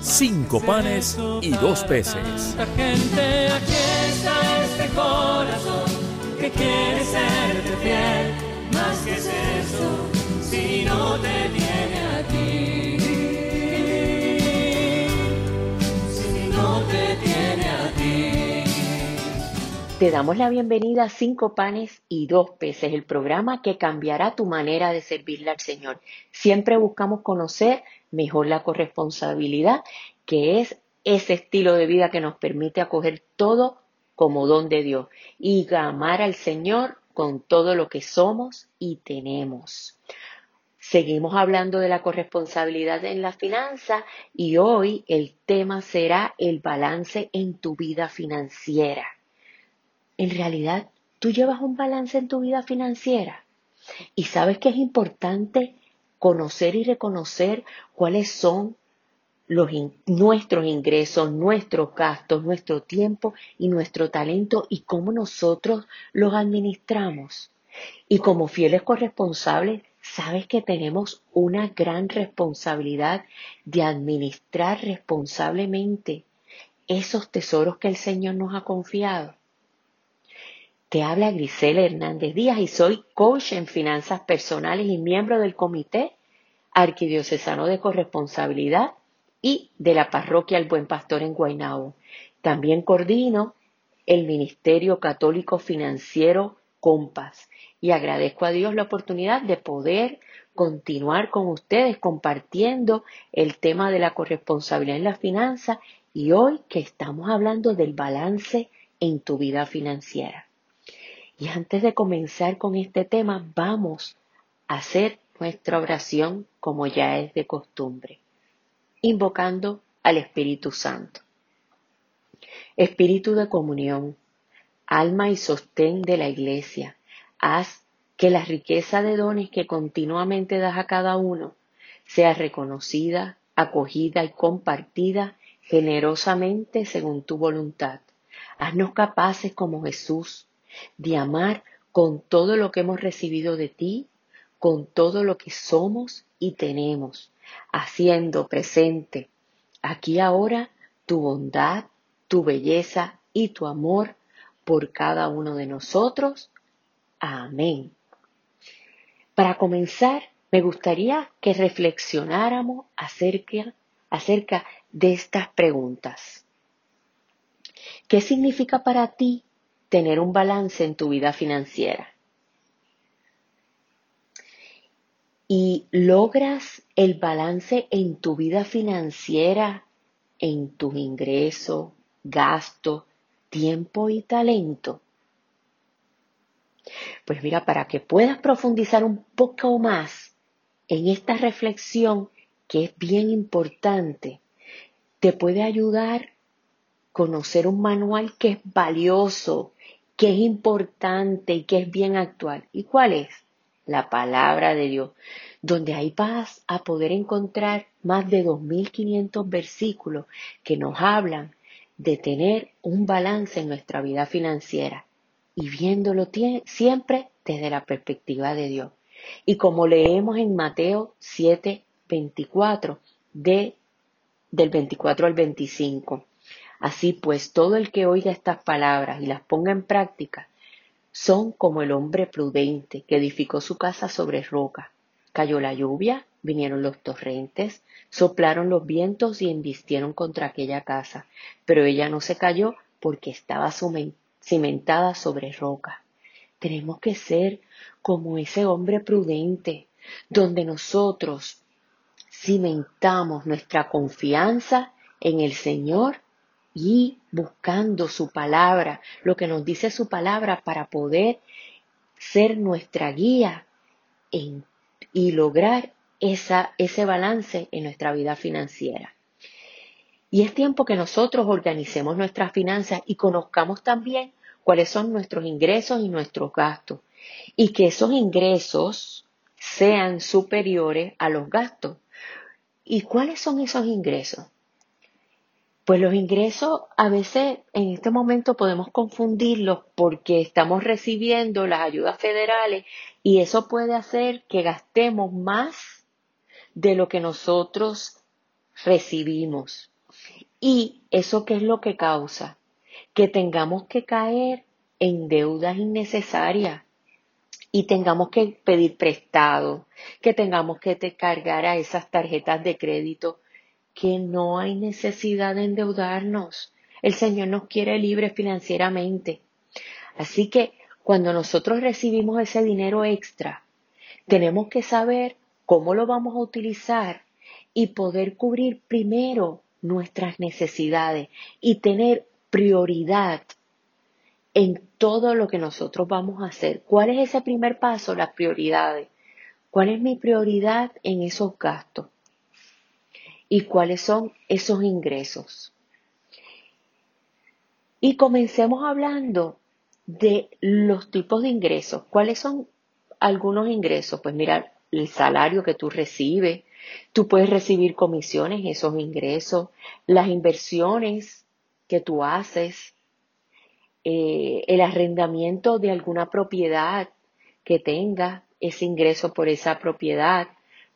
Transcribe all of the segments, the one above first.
cinco panes y dos peces. Gente, aquí está este corazón que quiere serte fiel. Más que es eso, si no te tiene a ti. Si no te tiene a ti. Te damos la bienvenida a Cinco Panes y Dos Peces, el programa que cambiará tu manera de servirle al Señor. Siempre buscamos conocer mejor la corresponsabilidad, que es ese estilo de vida que nos permite acoger todo como don de Dios y amar al Señor con todo lo que somos y tenemos. Seguimos hablando de la corresponsabilidad en la finanza y hoy el tema será el balance en tu vida financiera. En realidad, tú llevas un balance en tu vida financiera y sabes que es importante conocer y reconocer cuáles son nuestros ingresos, nuestros gastos, nuestro tiempo y nuestro talento y cómo nosotros los administramos. Y como fieles corresponsables, sabes que tenemos una gran responsabilidad de administrar responsablemente esos tesoros que el Señor nos ha confiado. Te habla Grisela Hernández Díaz y soy coach en finanzas personales y miembro del Comité Arquidiocesano de Corresponsabilidad y de la Parroquia El Buen Pastor en Guaynabo. También coordino el Ministerio Católico Financiero Compas y agradezco a Dios la oportunidad de poder continuar con ustedes compartiendo el tema de la corresponsabilidad en la finanza y hoy que estamos hablando del balance en tu vida financiera. Y antes de comenzar con este tema, vamos a hacer nuestra oración como ya es de costumbre, invocando al Espíritu Santo. Espíritu de comunión, alma y sostén de la iglesia, haz que la riqueza de dones que continuamente das a cada uno sea reconocida, acogida y compartida generosamente según tu voluntad. Haznos capaces como Jesús de amar con todo lo que hemos recibido de ti, con todo lo que somos y tenemos, haciendo presente aquí ahora tu bondad, tu belleza y tu amor por cada uno de nosotros. Amén. Para comenzar, me gustaría que reflexionáramos acerca, acerca de estas preguntas. ¿Qué significa para ti tener un balance en tu vida financiera? ¿Y logras el balance en tu vida financiera, en tus ingresos, gastos, tiempo y talento? Pues mira, para que puedas profundizar un poco más en esta reflexión que es bien importante, te puede ayudar conocer un manual que es valioso, que es importante y que es bien actual. ¿Y cuál es? La palabra de Dios, donde ahí vas a poder encontrar más de 2.500 versículos que nos hablan de tener un balance en nuestra vida financiera y viéndolo siempre desde la perspectiva de Dios. Y como leemos en Mateo 7, 24, de, del 24 al 25. Así pues, todo el que oiga estas palabras y las ponga en práctica, son como el hombre prudente que edificó su casa sobre roca. Cayó la lluvia, vinieron los torrentes, soplaron los vientos y embistieron contra aquella casa, pero ella no se cayó porque estaba cimentada sobre roca. Tenemos que ser como ese hombre prudente, donde nosotros cimentamos nuestra confianza en el Señor y buscando su palabra, lo que nos dice su palabra para poder ser nuestra guía en- y lograr esa, ese balance en nuestra vida financiera. Y es tiempo que nosotros organicemos nuestras finanzas y conozcamos también cuáles son nuestros ingresos y nuestros gastos. Y que esos ingresos sean superiores a los gastos. ¿Y cuáles son esos ingresos? Pues los ingresos a veces en este momento podemos confundirlos porque estamos recibiendo las ayudas federales y eso puede hacer que gastemos más de lo que nosotros recibimos. ¿Y eso qué es lo que causa? Que tengamos que caer en deudas innecesarias y tengamos que pedir prestado, que tengamos que cargar a esas tarjetas de crédito, que no hay necesidad de endeudarnos. El Señor nos quiere libres financieramente. Así que cuando nosotros recibimos ese dinero extra, tenemos que saber cómo lo vamos a utilizar y poder cubrir primero nuestras necesidades y tener prioridad en todo lo que nosotros vamos a hacer. ¿Cuál es ese primer paso? Las prioridades. ¿Cuál es mi prioridad en esos gastos? ¿Y cuáles son esos ingresos? Y comencemos hablando de los tipos de ingresos. ¿Cuáles son algunos ingresos? Pues mira, el salario que tú recibes, tú puedes recibir comisiones, esos ingresos, las inversiones que tú haces, eh, el arrendamiento de alguna propiedad que tenga ese ingreso por esa propiedad,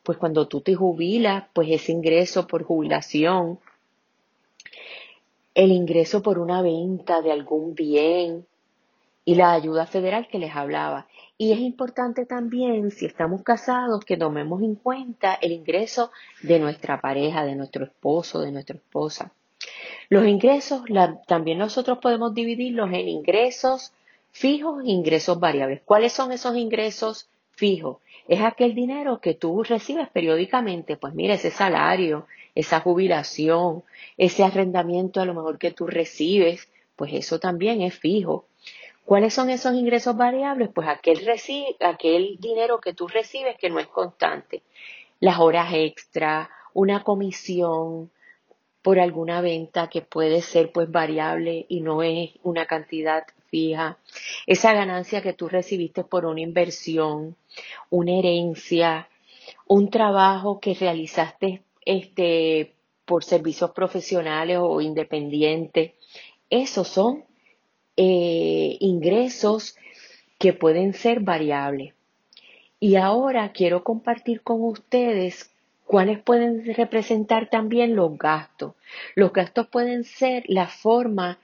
pues cuando tú te jubilas, pues ese ingreso por jubilación, el ingreso por una venta de algún bien y la ayuda federal que les hablaba. Y es importante también, si estamos casados, que tomemos en cuenta el ingreso de nuestra pareja, de nuestro esposo, de nuestra esposa. Los ingresos, también nosotros podemos dividirlos en ingresos fijos e ingresos variables. ¿Cuáles son esos ingresos fijos? Es aquel dinero que tú recibes periódicamente. Pues mira, ese salario, esa jubilación, ese arrendamiento a lo mejor que tú recibes, pues eso también es fijo. ¿Cuáles son esos ingresos variables? Pues aquel, aquel dinero que tú recibes que no es constante. Las horas extra, una comisión, por alguna venta que puede ser pues variable y no es una cantidad fija, esa ganancia que tú recibiste por una inversión, una herencia, un trabajo que realizaste este por servicios profesionales o independientes, esos son eh, ingresos que pueden ser variables. Y ahora quiero compartir con ustedes ¿Cuáles pueden representar también los gastos? Los gastos pueden ser la forma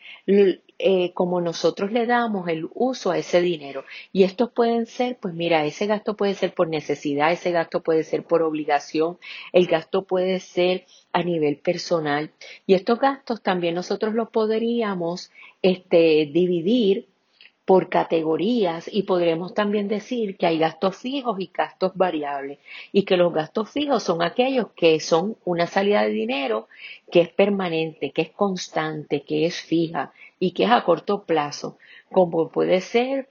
eh, como nosotros le damos el uso a ese dinero. Y estos pueden ser, pues mira, ese gasto puede ser por necesidad, ese gasto puede ser por obligación, el gasto puede ser a nivel personal. Y estos gastos también nosotros los podríamos este, dividir por categorías y podremos también decir que hay gastos fijos y gastos variables y que los gastos fijos son aquellos que son una salida de dinero que es permanente, que es constante, que es fija y que es a corto plazo, como puede ser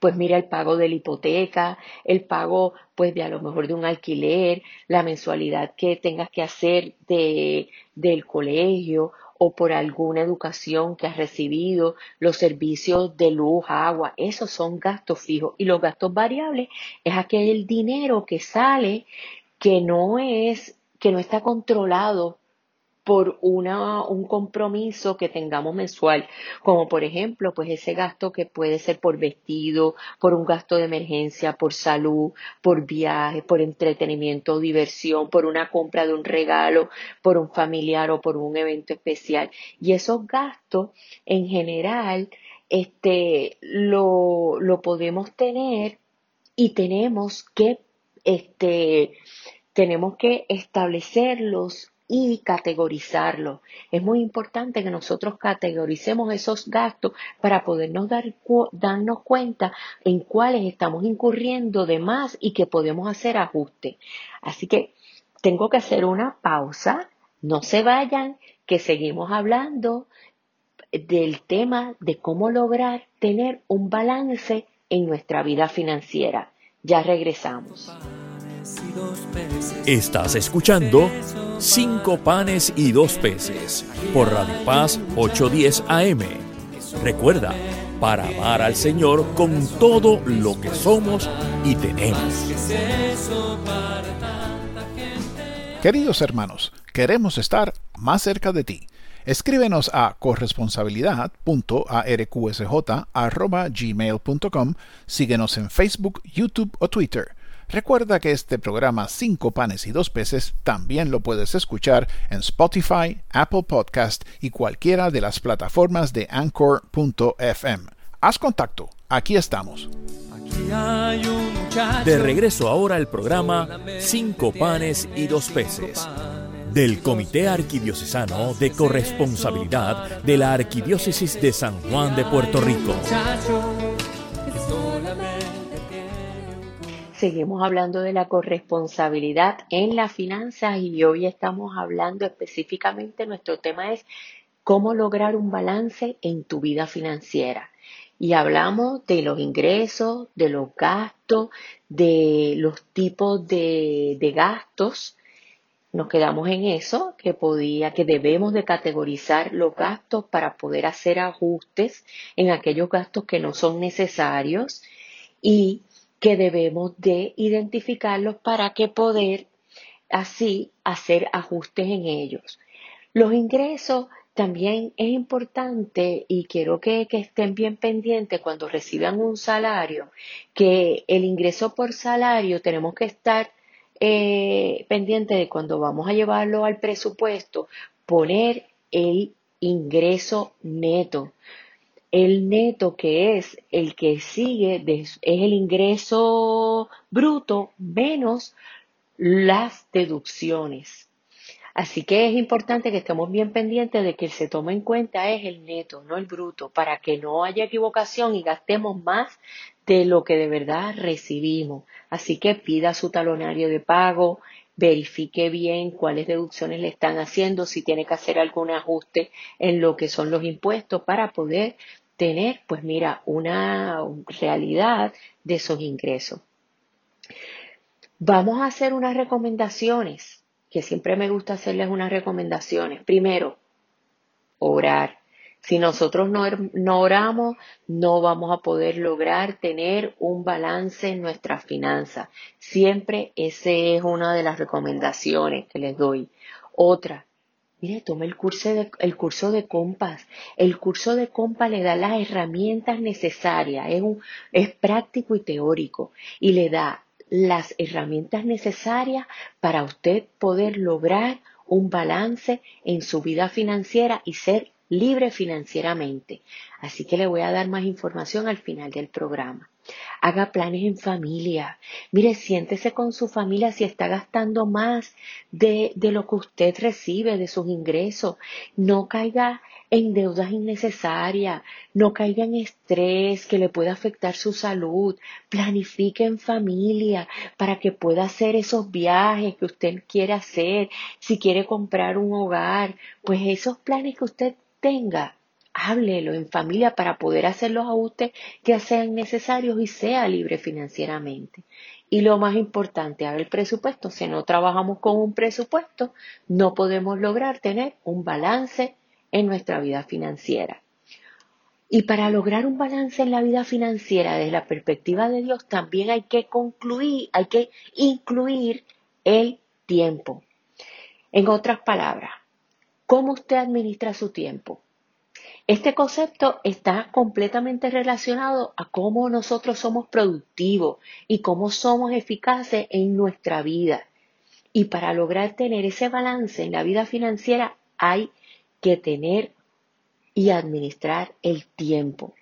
pues mira el pago de la hipoteca, el pago pues de a lo mejor de un alquiler, la mensualidad que tengas que hacer de, del colegio o por alguna educación que has recibido, los servicios de luz, agua, esos son gastos fijos. Y los gastos variables es aquel dinero que sale que no es, que no está controlado por una, un compromiso que tengamos mensual, como por ejemplo, pues ese gasto que puede ser por vestido, por un gasto de emergencia, por salud, por viaje, por entretenimiento diversión, por una compra de un regalo, por un familiar o por un evento especial. Y esos gastos, en general, este, lo, lo podemos tener y tenemos que, este, tenemos que establecerlos y categorizarlo. Es muy importante que nosotros categoricemos esos gastos para podernos dar, darnos cuenta en cuáles estamos incurriendo de más y que podemos hacer ajustes. Así que tengo que hacer una pausa. No se vayan, que seguimos hablando del tema de cómo lograr tener un balance en nuestra vida financiera. Ya regresamos. Estás escuchando Cinco panes y dos peces por Radio Paz 810 AM. Recuerda, para amar al Señor con todo lo que somos y tenemos. Queridos hermanos, queremos estar más cerca de ti. Escríbenos a corresponsabilidad.arqsj.gmail.com, síguenos en Facebook, YouTube o Twitter. Recuerda que este programa Cinco panes y dos peces también lo puedes escuchar en Spotify, Apple Podcast y cualquiera de las plataformas de anchor.fm. Haz contacto, aquí estamos. De regreso ahora al programa Cinco panes y dos peces del Comité Arquidiocesano de Corresponsabilidad de la Arquidiócesis de San Juan de Puerto Rico. Seguimos hablando de la corresponsabilidad en las finanzas y hoy estamos hablando específicamente, nuestro tema es cómo lograr un balance en tu vida financiera. Y hablamos de los ingresos, de los gastos, de los tipos de, de gastos. Nos quedamos en eso, que podía, que debemos de categorizar los gastos para poder hacer ajustes en aquellos gastos que no son necesarios y que debemos de identificarlos para que poder así hacer ajustes en ellos. Los ingresos también es importante y quiero que, estén bien pendientes cuando reciban un salario, que el ingreso por salario tenemos que estar eh, pendientes de cuando vamos a llevarlo al presupuesto, poner el ingreso neto el neto que es el que sigue es el ingreso bruto menos las deducciones. Así que es importante que estemos bien pendientes de que se tome en cuenta es el neto, no el bruto, para que no haya equivocación y gastemos más de lo que de verdad recibimos. Así que pida su talonario de pago, verifique bien cuáles deducciones le están haciendo, si tiene que hacer algún ajuste en lo que son los impuestos para poder tener, pues mira, una realidad de esos ingresos. Vamos a hacer unas recomendaciones, que siempre me gusta hacerles unas recomendaciones. Primero, orar. Si nosotros no, no, oramos, no vamos a poder lograr tener un balance en nuestras finanzas. Siempre esa es una de las recomendaciones que les doy. Otra, Mire, tome el curso, de, el curso de compas. El curso de compas le da las herramientas necesarias. Es, es práctico y teórico. Y le da las herramientas necesarias para usted poder lograr un balance en su vida financiera y ser libre financieramente. Así que le voy a dar más información al final del programa. Haga planes en familia. Mire, siéntese con su familia si está gastando más de, de lo que usted recibe, de sus ingresos. No caiga en deudas innecesarias, no caiga en estrés que le pueda afectar su salud. Planifique en familia para que pueda hacer esos viajes que usted quiere hacer. Si quiere comprar un hogar, pues esos planes que usted tenga, háblelo en familia para poder hacer los ajustes que sean necesarios y sea libre financieramente. Y lo más importante, haga el presupuesto. Si no trabajamos con un presupuesto, no podemos lograr tener un balance en nuestra vida financiera. Y para lograr un balance en la vida financiera desde la perspectiva de Dios, también hay que concluir, hay que incluir el tiempo. En otras palabras, ¿cómo usted administra su tiempo? Este concepto está completamente relacionado a cómo nosotros somos productivos y cómo somos eficaces en nuestra vida. Y para lograr tener ese balance en la vida financiera hay que tener y administrar el tiempo.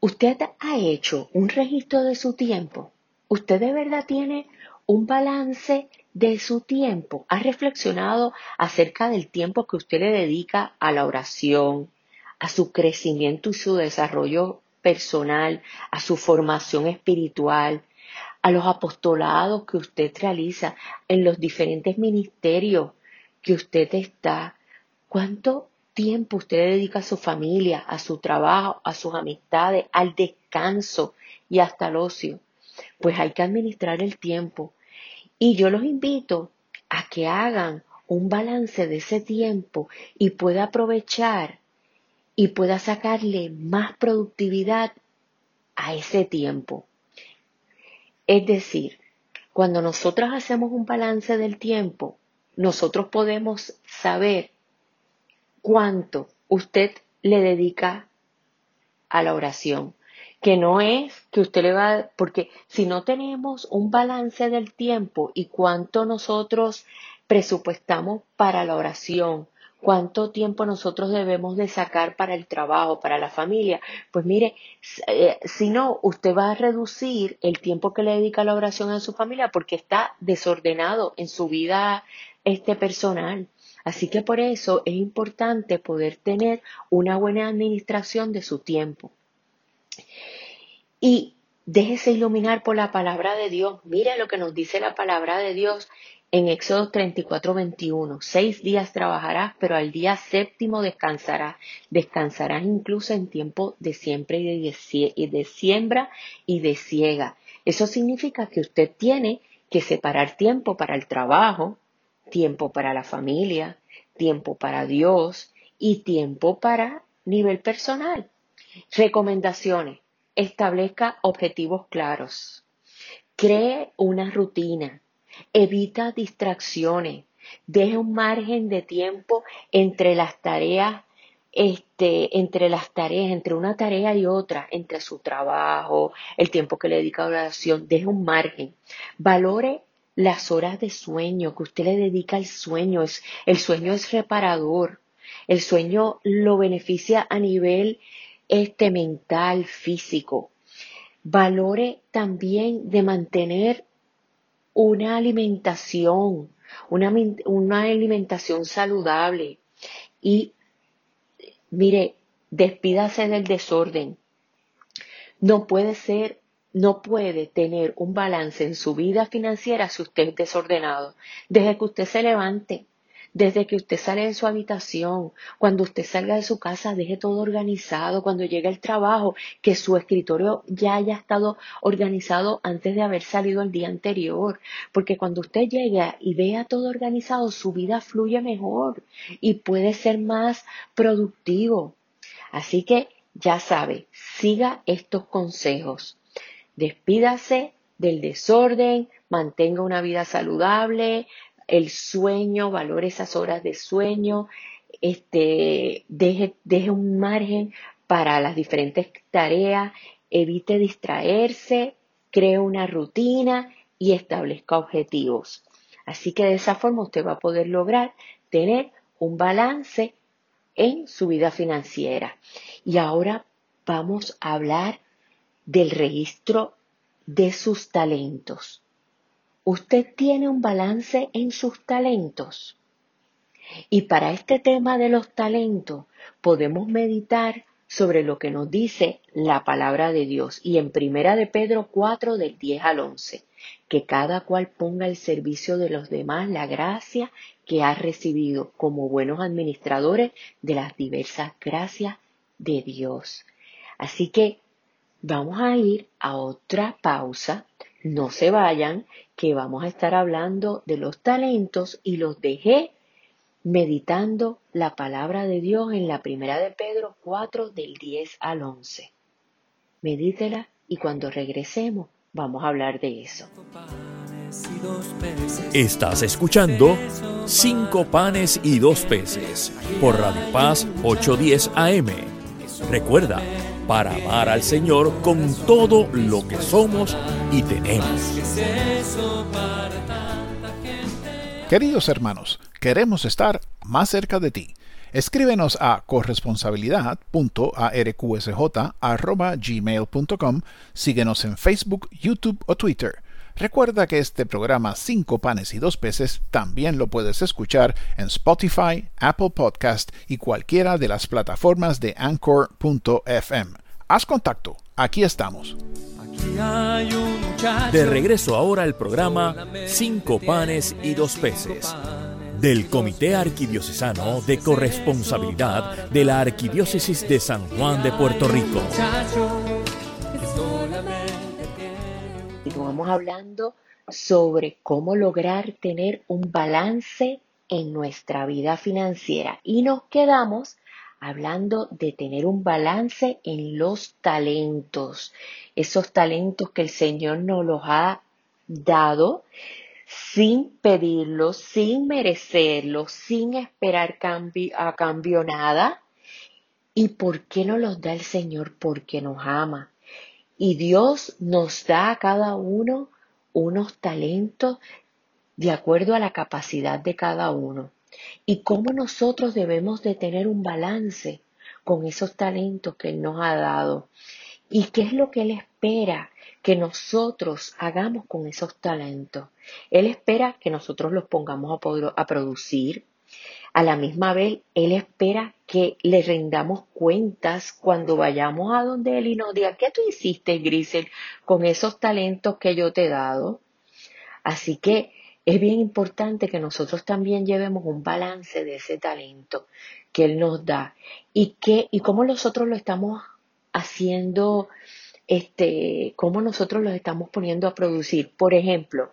¿Usted ha hecho un registro de su tiempo? ¿Usted de verdad tiene un balance de su tiempo? ¿Ha reflexionado acerca del tiempo que usted le dedica a la oración, a su crecimiento y su desarrollo personal, a su formación espiritual, a los apostolados que usted realiza en los diferentes ministerios que usted está? ¿Cuánto tiempo usted dedica a su familia, a su trabajo, a sus amistades, al descanso y hasta al ocio? pues hay que administrar el tiempo. Y yo los invito a que hagan un balance de ese tiempo y pueda aprovechar y pueda sacarle más productividad a ese tiempo. Es decir, cuando nosotros hacemos un balance del tiempo, nosotros podemos saber cuánto usted le dedica a la oración. Que no es que usted le va, porque si no tenemos un balance del tiempo y cuánto nosotros presupuestamos para la oración, cuánto tiempo nosotros debemos de sacar para el trabajo, para la familia. Pues mire, eh, si no, usted va a reducir el tiempo que le dedica a la oración a su familia porque está desordenado en su vida este personal. Así que por eso es importante poder tener una buena administración de su tiempo. Y déjese iluminar por la palabra de Dios. Mire lo que nos dice la palabra de Dios en Éxodo 34, 21, seis días trabajarás, pero al día séptimo descansarás. Descansarás incluso en tiempo de y de siembra y de siega. Eso significa que usted tiene que separar tiempo para el trabajo, tiempo para la familia, tiempo para Dios y tiempo para nivel personal. Recomendaciones. Establezca objetivos claros. Cree una rutina Evita distracciones. Deje un margen de tiempo entre las tareas, este, entre las tareas, entre una tarea y otra, entre su trabajo, el tiempo que le dedica a la oración, deje un margen. Valore las horas de sueño que usted le dedica al sueño. Es, el sueño es reparador. El sueño lo beneficia a nivel este, mental, físico. Valore también de mantener una alimentación, una, una alimentación saludable. Y mire, despídase del desorden. No puede ser, no puede tener un balance en su vida financiera si usted es desordenado. Desde que usted se levante, desde que usted sale de su habitación, cuando usted salga de su casa, deje todo organizado, cuando llegue al trabajo, que su escritorio ya haya estado organizado antes de haber salido el día anterior, porque cuando usted llega y vea todo organizado, su vida fluye mejor y puede ser más productivo. Así que ya sabe, siga estos consejos. Despídase del desorden, mantenga una vida saludable, el sueño, valore esas horas de sueño, este, deje, deje un margen para las diferentes tareas, evite distraerse, cree una rutina y establezca objetivos. Así que de esa forma usted va a poder lograr tener un balance en su vida financiera. Y ahora vamos a hablar del registro de sus talentos usted tiene un balance en sus talentos. Y para este tema de los talentos podemos meditar sobre lo que nos dice la palabra de Dios y en primera de Pedro 4 del 10 al 11, que cada cual ponga al servicio de los demás la gracia que ha recibido como buenos administradores de las diversas gracias de Dios. Así que vamos a ir a otra pausa no se vayan, que vamos a estar hablando de los talentos y los dejé meditando la palabra de Dios en la primera de Pedro 4 del 10 al 11. Medítela y cuando regresemos vamos a hablar de eso. Estás escuchando Cinco panes y dos peces por Radio Paz 810 AM. Recuerda, para amar al Señor con todo lo que somos y tenemos. Queridos hermanos, queremos estar más cerca de ti. Escríbenos a corresponsabilidad.arqsj.gmail.com, síguenos en Facebook, YouTube o Twitter. Recuerda que este programa Cinco panes y dos peces también lo puedes escuchar en Spotify, Apple Podcast y cualquiera de las plataformas de Anchor.fm. Haz contacto, aquí estamos. De regreso ahora al programa Cinco panes y dos peces del Comité Arquidiocesano de Corresponsabilidad de la Arquidiócesis de San Juan de Puerto Rico. Estamos hablando sobre cómo lograr tener un balance en nuestra vida financiera y nos quedamos hablando de tener un balance en los talentos, esos talentos que el Señor nos los ha dado sin pedirlos, sin merecerlos, sin esperar a cambio nada. ¿Y por qué no los da el Señor? Porque nos ama. Y Dios nos da a cada uno unos talentos de acuerdo a la capacidad de cada uno. Y cómo nosotros debemos de tener un balance con esos talentos que Él nos ha dado. ¿Y qué es lo que Él espera que nosotros hagamos con esos talentos? Él espera que nosotros los pongamos a, a producir, a la misma vez, Él espera que le rendamos cuentas cuando vayamos a donde Él y nos diga, ¿qué tú hiciste, Grisel, con esos talentos que yo te he dado? Así que es bien importante que nosotros también llevemos un balance de ese talento que Él nos da y, y cómo nosotros lo estamos haciendo, este, cómo nosotros lo estamos poniendo a producir. Por ejemplo,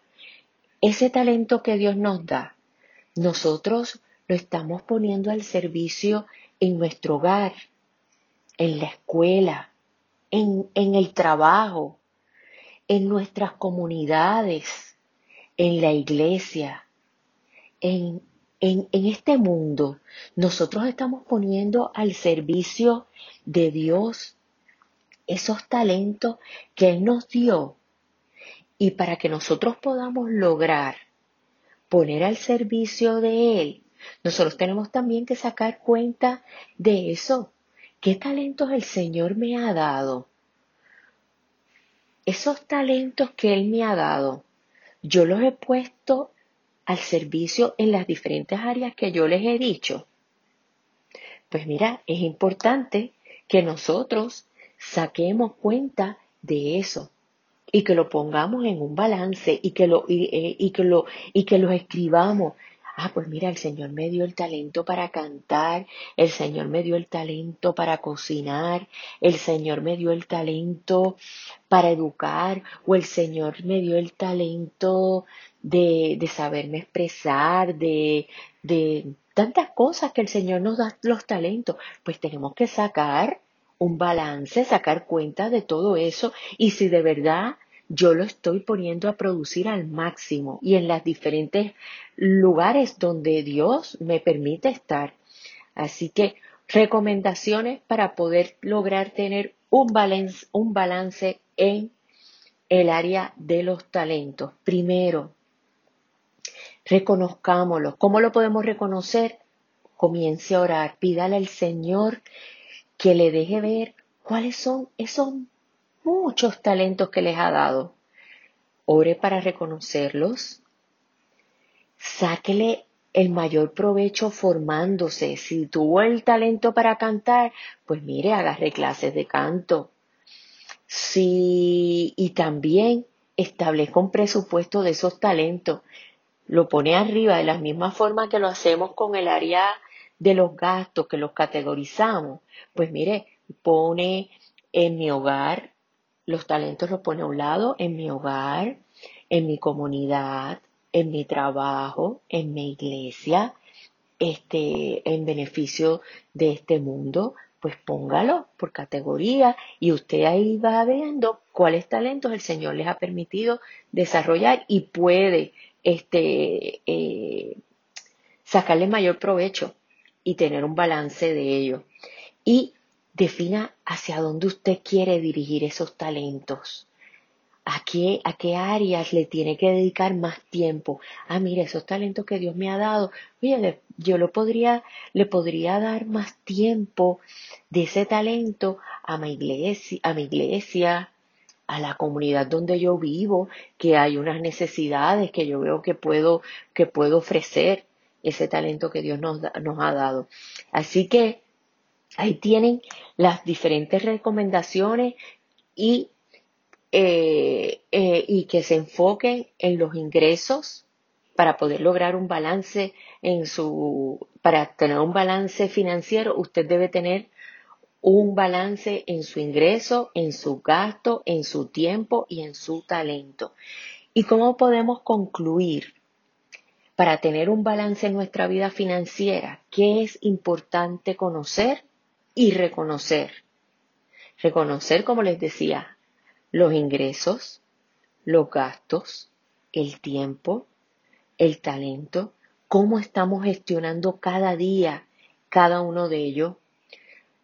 ese talento que Dios nos da, nosotros lo estamos poniendo al servicio en nuestro hogar, en la escuela, en, el trabajo, en nuestras comunidades, en la iglesia, en, en, este mundo. Nosotros estamos poniendo al servicio de Dios esos talentos que Él nos dio. Y para que nosotros podamos lograr poner al servicio de Él nosotros tenemos también que sacar cuenta de eso. ¿Qué talentos el Señor me ha dado? Esos talentos que Él me ha dado, yo los he puesto al servicio en las diferentes áreas que yo les he dicho. Pues mira, es importante que nosotros saquemos cuenta de eso y que lo pongamos en un balance y que lo, y, eh, que lo, y que escribamos ah, pues mira, el Señor me dio el talento para cantar, el Señor me dio el talento para cocinar, el Señor me dio el talento para educar, o el Señor me dio el talento de, de saberme expresar, de, de tantas cosas que el Señor nos da los talentos, pues tenemos que sacar un balance, sacar cuenta de todo eso y si de verdad yo lo estoy poniendo a producir al máximo y en las diferentes lugares donde Dios me permite estar. Así que recomendaciones para poder lograr tener un balance, un balance en el área de los talentos. Primero, reconozcámoslo. ¿Cómo lo podemos reconocer? Comience a orar, pídale al Señor que le deje ver cuáles son esos muchos talentos que les ha dado. Ore para reconocerlos. Sáquele el mayor provecho formándose. Si tuvo el talento para cantar, pues mire, agarre clases de canto. Si, y también establezca un presupuesto de esos talentos. Lo pone arriba de la misma forma que lo hacemos con el área de los gastos, que los categorizamos. Pues mire, pone en mi hogar los talentos los pone a un lado en mi hogar, en mi comunidad, en mi trabajo, en mi iglesia, este, en beneficio de este mundo, pues póngalo por categoría y usted ahí va viendo cuáles talentos el Señor les ha permitido desarrollar y puede este, eh, sacarle mayor provecho y tener un balance de ello. Y defina hacia dónde usted quiere dirigir esos talentos. ¿A qué, ¿A qué áreas le tiene que dedicar más tiempo? Ah, mire, esos talentos que Dios me ha dado, oye, yo lo podría, le podría dar más tiempo de ese talento a mi iglesia, a mi iglesia, a la comunidad donde yo vivo, que hay unas necesidades que yo veo que puedo, que puedo ofrecer ese talento que Dios nos, nos ha dado. Así que Ahí tienen las diferentes recomendaciones y, eh, eh, y que se enfoquen en los ingresos para poder lograr un balance en su, para tener un balance financiero, usted debe tener un balance en su ingreso, en su gasto, en su tiempo y en su talento. ¿Y cómo podemos concluir para tener un balance en nuestra vida financiera? ¿Qué es importante conocer y reconocer? Reconocer, como les decía, los ingresos, los gastos, el tiempo, el talento, cómo estamos gestionando cada día cada uno de ellos.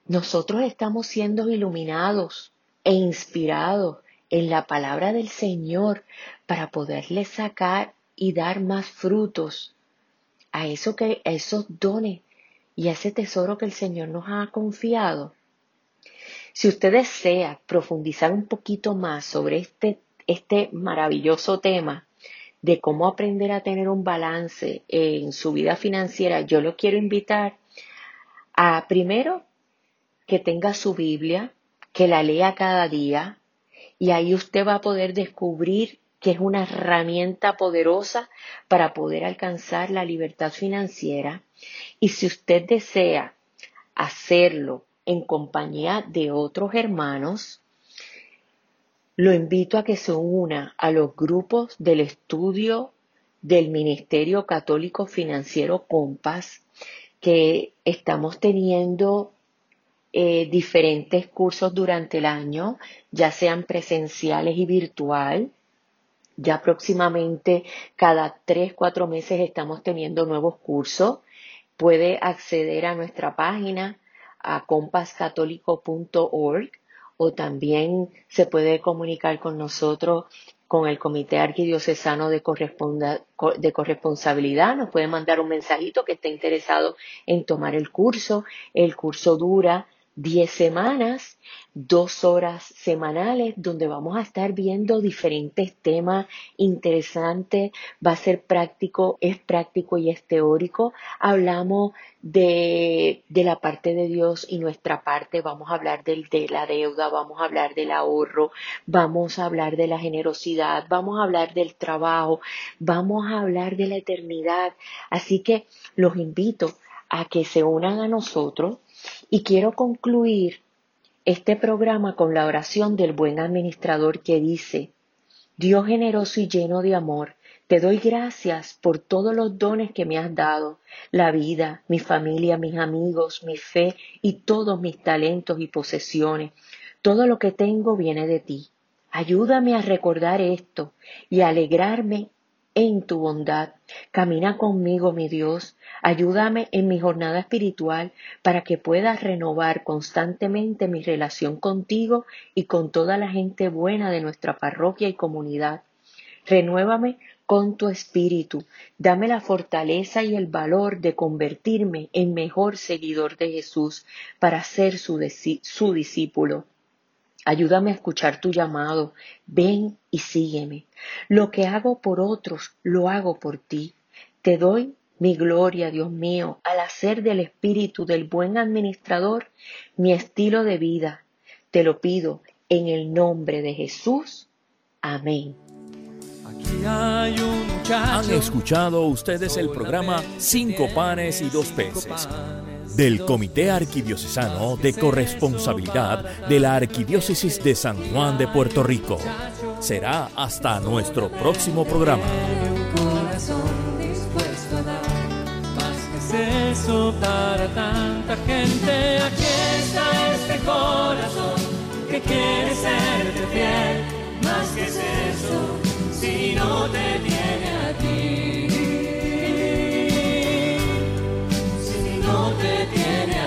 Nosotros estamos siendo iluminados e inspirados en la palabra del Señor para poderle sacar y dar más frutos a eso que esos dones y a ese tesoro que el Señor nos ha confiado. Si usted desea profundizar un poquito más sobre este, este maravilloso tema de cómo aprender a tener un balance en su vida financiera, yo lo quiero invitar a primero que tenga su Biblia, que la lea cada día y ahí usted va a poder descubrir que es una herramienta poderosa para poder alcanzar la libertad financiera. Y si usted desea hacerlo en compañía de otros hermanos, lo invito a que se una a los grupos del estudio del Ministerio Católico Financiero Compas, que estamos teniendo eh, diferentes cursos durante el año, ya sean presenciales y virtual. Ya próximamente, cada tres, cuatro meses estamos teniendo nuevos cursos. Puede acceder a nuestra página a compascatólico.org o también se puede comunicar con nosotros con el Comité Arquidiocesano de, de Corresponsabilidad. Nos puede mandar un mensajito que esté interesado en tomar el curso. El curso dura 10 semanas, dos horas semanales, donde vamos a estar viendo diferentes temas interesantes. Va a ser práctico, es práctico y es teórico. Hablamos de, de la parte de Dios y nuestra parte. Vamos a hablar del, de la deuda, vamos a hablar del ahorro, vamos a hablar de la generosidad, vamos a hablar del trabajo, vamos a hablar de la eternidad. Así que los invito a que se unan a nosotros y quiero concluir este programa con la oración del buen administrador que dice, Dios generoso y lleno de amor, te doy gracias por todos los dones que me has dado, la vida, mi familia, mis amigos, mi fe y todos mis talentos y posesiones. Todo lo que tengo viene de ti. Ayúdame a recordar esto y a alegrarme en tu bondad. Camina conmigo, mi Dios. Ayúdame en mi jornada espiritual para que pueda renovar constantemente mi relación contigo y con toda la gente buena de nuestra parroquia y comunidad. Renuévame con tu espíritu. Dame la fortaleza y el valor de convertirme en mejor seguidor de Jesús para ser su, su discípulo. Ayúdame a escuchar tu llamado. Ven y sígueme. Lo que hago por otros, lo hago por ti. Te doy mi gloria, Dios mío, al hacer del espíritu del buen administrador mi estilo de vida. Te lo pido en el nombre de Jesús. Amén. Han escuchado ustedes el programa Cinco panes y dos peces del Comité Arquidiocesano de Corresponsabilidad de la Arquidiócesis de San Juan de Puerto Rico. Será hasta nuestro próximo programa. eso para tanta gente. Aquí está este corazón que quiere ser fiel. Más que eso, si no te broken